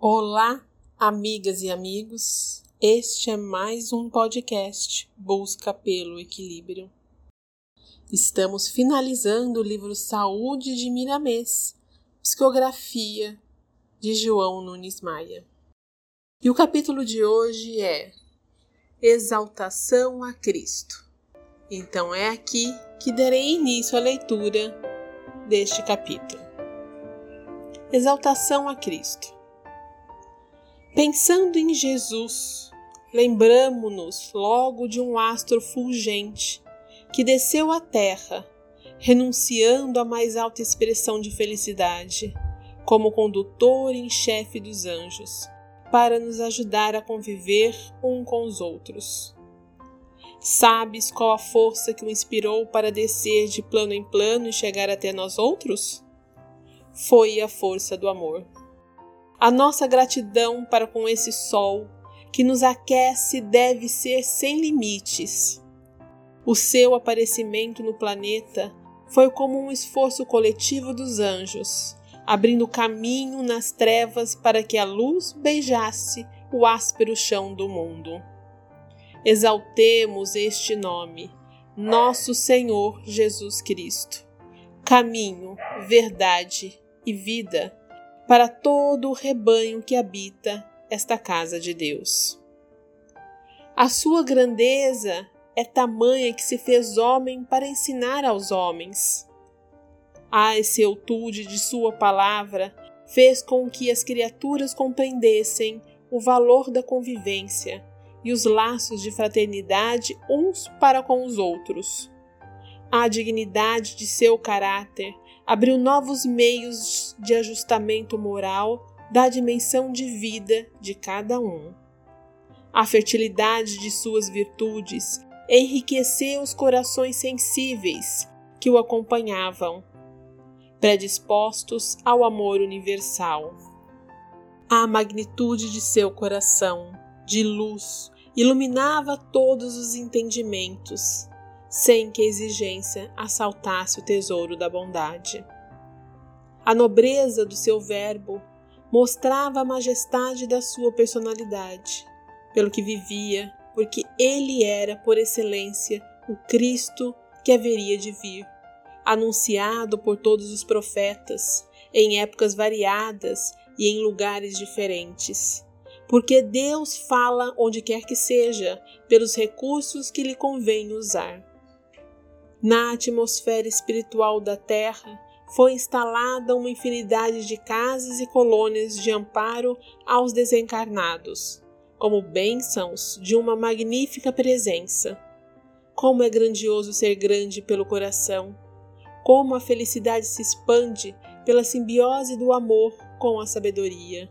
Olá, amigas e amigos. Este é mais um podcast Busca pelo Equilíbrio. Estamos finalizando o livro Saúde de Miramês, Psicografia de João Nunes Maia. E o capítulo de hoje é Exaltação a Cristo. Então é aqui que darei início à leitura deste capítulo. Exaltação a Cristo. Pensando em Jesus, lembramo-nos logo de um astro fulgente que desceu à terra, renunciando à mais alta expressão de felicidade, como condutor em chefe dos anjos, para nos ajudar a conviver um com os outros. Sabes qual a força que o inspirou para descer de plano em plano e chegar até nós outros? Foi a força do amor. A nossa gratidão para com esse sol que nos aquece deve ser sem limites. O seu aparecimento no planeta foi como um esforço coletivo dos anjos, abrindo caminho nas trevas para que a luz beijasse o áspero chão do mundo. Exaltemos este nome, nosso Senhor Jesus Cristo. Caminho, verdade e vida para todo o rebanho que habita esta casa de Deus. A sua grandeza é tamanha que se fez homem para ensinar aos homens. A exceltude de sua palavra fez com que as criaturas compreendessem o valor da convivência e os laços de fraternidade uns para com os outros. A dignidade de seu caráter abriu novos meios de ajustamento moral da dimensão de vida de cada um. A fertilidade de suas virtudes enriqueceu os corações sensíveis que o acompanhavam, predispostos ao amor universal. A magnitude de seu coração, de luz, iluminava todos os entendimentos sem que a exigência assaltasse o tesouro da bondade. A nobreza do seu verbo mostrava a majestade da sua personalidade, pelo que vivia, porque ele era, por excelência, o Cristo que haveria de vir, anunciado por todos os profetas, em épocas variadas e em lugares diferentes. Porque Deus fala onde quer que seja, pelos recursos que lhe convém usar. Na atmosfera espiritual da Terra foi instalada uma infinidade de casas e colônias de amparo aos desencarnados, como bênçãos de uma magnífica presença. Como é grandioso ser grande pelo coração! Como a felicidade se expande pela simbiose do amor com a sabedoria!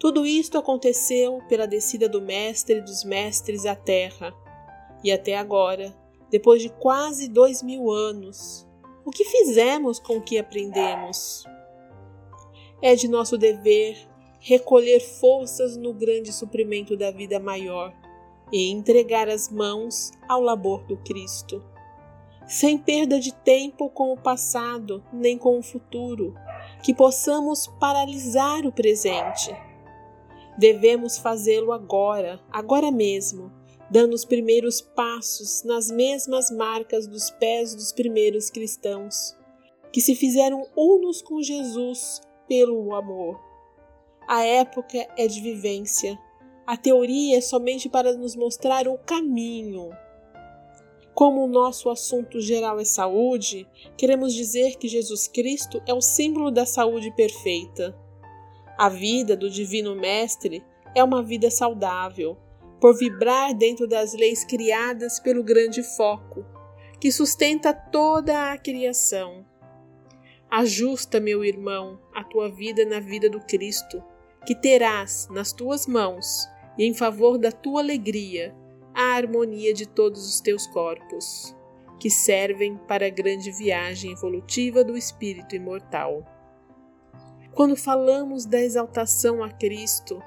Tudo isto aconteceu pela descida do Mestre dos Mestres à Terra, e até agora depois de quase dois mil anos, o que fizemos com o que aprendemos? É de nosso dever recolher forças no grande suprimento da vida maior e entregar as mãos ao labor do Cristo, sem perda de tempo com o passado nem com o futuro, que possamos paralisar o presente. Devemos fazê-lo agora, agora mesmo, dando os primeiros passos nas mesmas marcas dos pés dos primeiros cristãos, que se fizeram unos com Jesus pelo amor. A época é de vivência, a teoria é somente para nos mostrar o caminho. Como o nosso assunto geral é saúde, queremos dizer que Jesus Cristo é o símbolo da saúde perfeita. A vida do Divino Mestre é uma vida saudável, por vibrar dentro das leis criadas pelo grande foco, que sustenta toda a criação. Ajusta, meu irmão, a tua vida na vida do Cristo, que terás nas tuas mãos, e em favor da tua alegria, a harmonia de todos os teus corpos, que servem para a grande viagem evolutiva do espírito imortal. Quando falamos da exaltação a Cristo,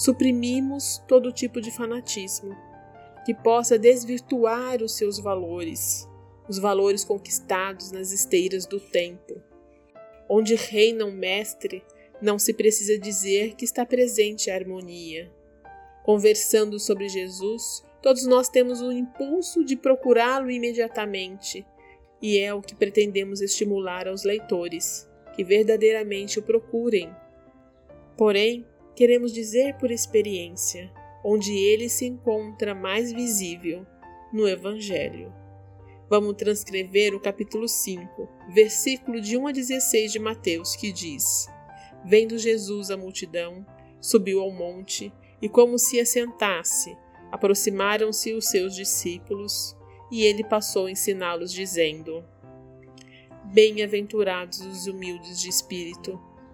suprimimos todo tipo de fanatismo que possa desvirtuar os seus valores, os valores conquistados nas esteiras do tempo. Onde reina um mestre, não se precisa dizer que está presente a harmonia. Conversando sobre Jesus, todos nós temos o impulso de procurá-lo imediatamente, e é o que pretendemos estimular aos leitores, que verdadeiramente o procurem. Porém, queremos dizer por experiência, onde ele se encontra mais visível, no Evangelho. Vamos transcrever o capítulo 5, versículo de 1 a 16 de Mateus, que diz: Vendo Jesus a multidão, subiu ao monte e, como se assentasse, aproximaram-se os seus discípulos e ele passou a ensiná-los, dizendo: Bem-aventurados os humildes de espírito,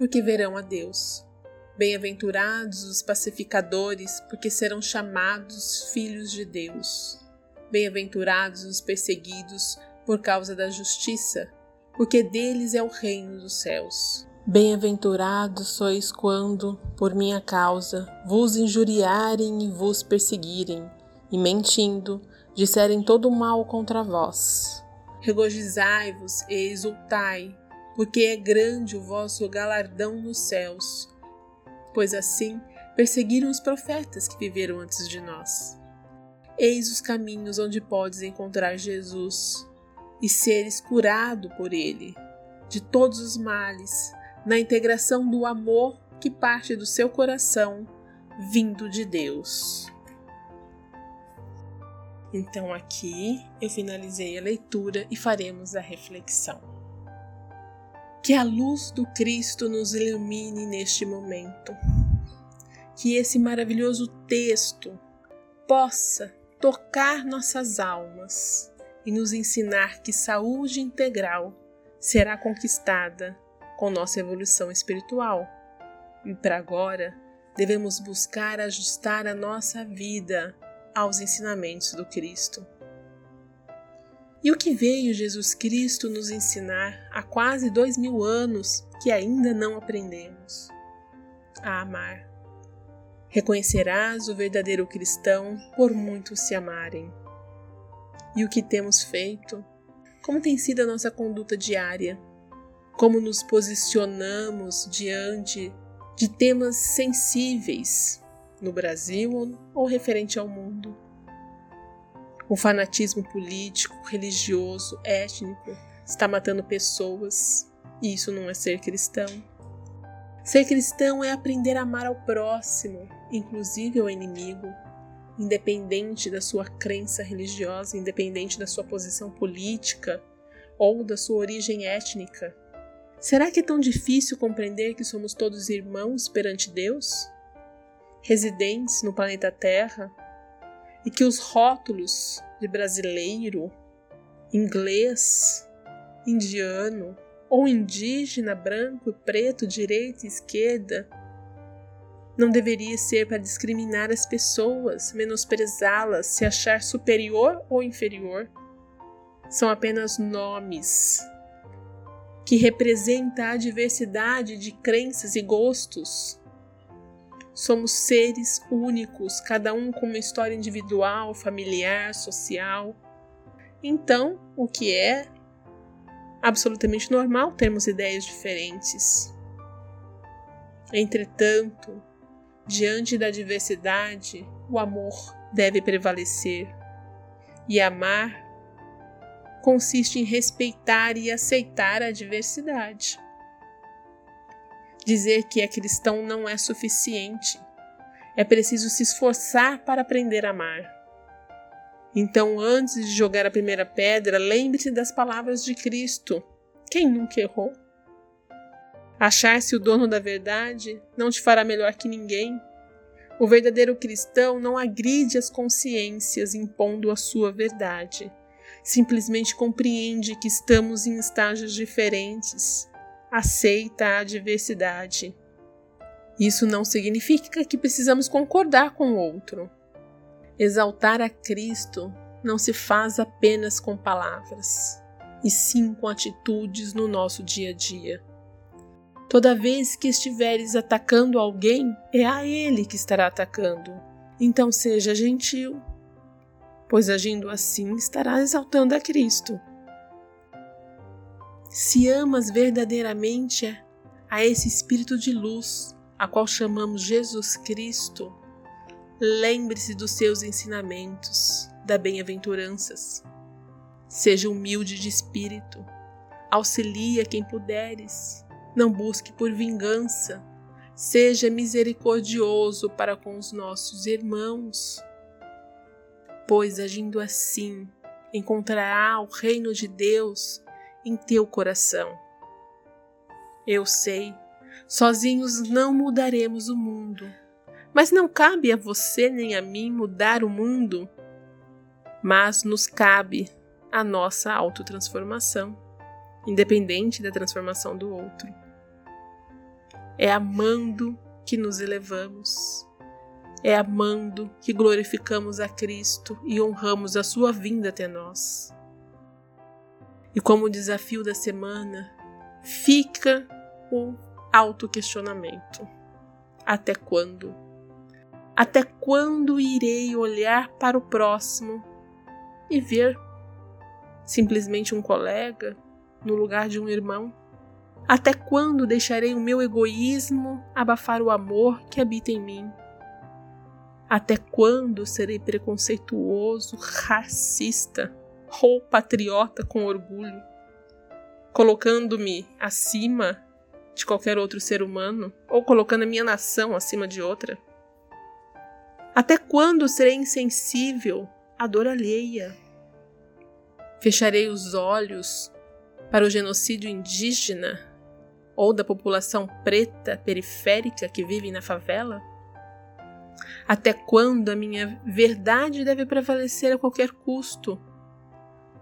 porque verão a Deus. Bem-aventurados os pacificadores, porque serão chamados filhos de Deus. Bem-aventurados os perseguidos por causa da justiça, porque deles é o reino dos céus. Bem-aventurados sois quando, por minha causa, vos injuriarem e vos perseguirem, e mentindo, disserem todo o mal contra vós. Regozijai-vos e exultai, porque é grande o vosso galardão nos céus, pois assim perseguiram os profetas que viveram antes de nós. Eis os caminhos onde podes encontrar Jesus e seres curado por ele de todos os males, na integração do amor que parte do seu coração, vindo de Deus. Então aqui eu finalizei a leitura e faremos a reflexão. Que a luz do Cristo nos ilumine neste momento. Que esse maravilhoso texto possa tocar nossas almas e nos ensinar que saúde integral será conquistada com nossa evolução espiritual. E para agora, devemos buscar ajustar a nossa vida aos ensinamentos do Cristo. E o que veio Jesus Cristo nos ensinar há quase dois mil anos que ainda não aprendemos? A amar. Reconhecerás o verdadeiro cristão por muitos se amarem. E o que temos feito? Como tem sido a nossa conduta diária? Como nos posicionamos diante de temas sensíveis no Brasil ou referente ao mundo? O fanatismo político, religioso, étnico está matando pessoas e isso não é ser cristão. Ser cristão é aprender a amar ao próximo, inclusive ao inimigo, independente da sua crença religiosa, independente da sua posição política ou da sua origem étnica. Será que é tão difícil compreender que somos todos irmãos perante Deus? Residentes no planeta Terra? E que os rótulos de brasileiro, inglês, indiano, ou indígena, branco e preto, direita e esquerda, não deveria ser para discriminar as pessoas, menosprezá-las, se achar superior ou inferior. São apenas nomes que representam a diversidade de crenças e gostos. Somos seres únicos, cada um com uma história individual, familiar, social. Então, o que é absolutamente normal termos ideias diferentes. Entretanto, diante da diversidade, o amor deve prevalecer. E amar consiste em respeitar e aceitar a diversidade. Dizer que é cristão não é suficiente. É preciso se esforçar para aprender a amar. Então, antes de jogar a primeira pedra, lembre-se das palavras de Cristo. Quem nunca errou? Achar-se o dono da verdade não te fará melhor que ninguém. O verdadeiro cristão não agride as consciências impondo a sua verdade. Simplesmente compreende que estamos em estágios diferentes, aceita a adversidade. Isso não significa que precisamos concordar com o outro. Exaltar a Cristo não se faz apenas com palavras, e sim com atitudes no nosso dia a dia. Toda vez que estiveres atacando alguém, é a ele que estará atacando. Então seja gentil, pois agindo assim estará exaltando a Cristo. Se amas verdadeiramente a esse Espírito de luz, a qual chamamos Jesus Cristo, lembre-se dos seus ensinamentos, da bem-aventuranças. Seja humilde de espírito, auxilia quem puderes, não busque por vingança, seja misericordioso para com os nossos irmãos, pois agindo assim encontrará o reino de Deus em teu coração. Eu sei, sozinhos não mudaremos o mundo, mas não cabe a você nem a mim mudar o mundo, mas nos cabe a nossa autotransformação, independente da transformação do outro. É amando que nos elevamos. É amando que glorificamos a Cristo e honramos a sua vinda até nós. E como desafio da semana, fica o autoquestionamento. Até quando? Até quando irei olhar para o próximo e ver simplesmente um colega no lugar de um irmão? Até quando deixarei o meu egoísmo abafar o amor que habita em mim? Até quando serei preconceituoso, racista ou patriota com orgulho, colocando-me acima de qualquer outro ser humano ou colocando a minha nação acima de outra? Até quando serei insensível à dor alheia? Fecharei os olhos para o genocídio indígena ou da população preta periférica que vive na favela? Até quando a minha verdade deve prevalecer a qualquer custo?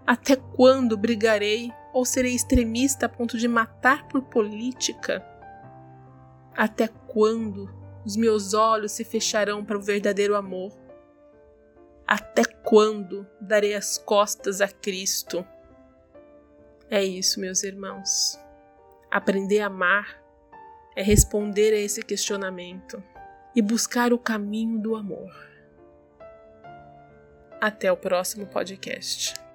Até quando brigarei ou serei extremista a ponto de matar por política? Até quando os meus olhos se fecharão para o verdadeiro amor? Até quando darei as costas a Cristo? É isso, meus irmãos. Aprender a amar é responder a esse questionamento e buscar o caminho do amor. Até o próximo podcast.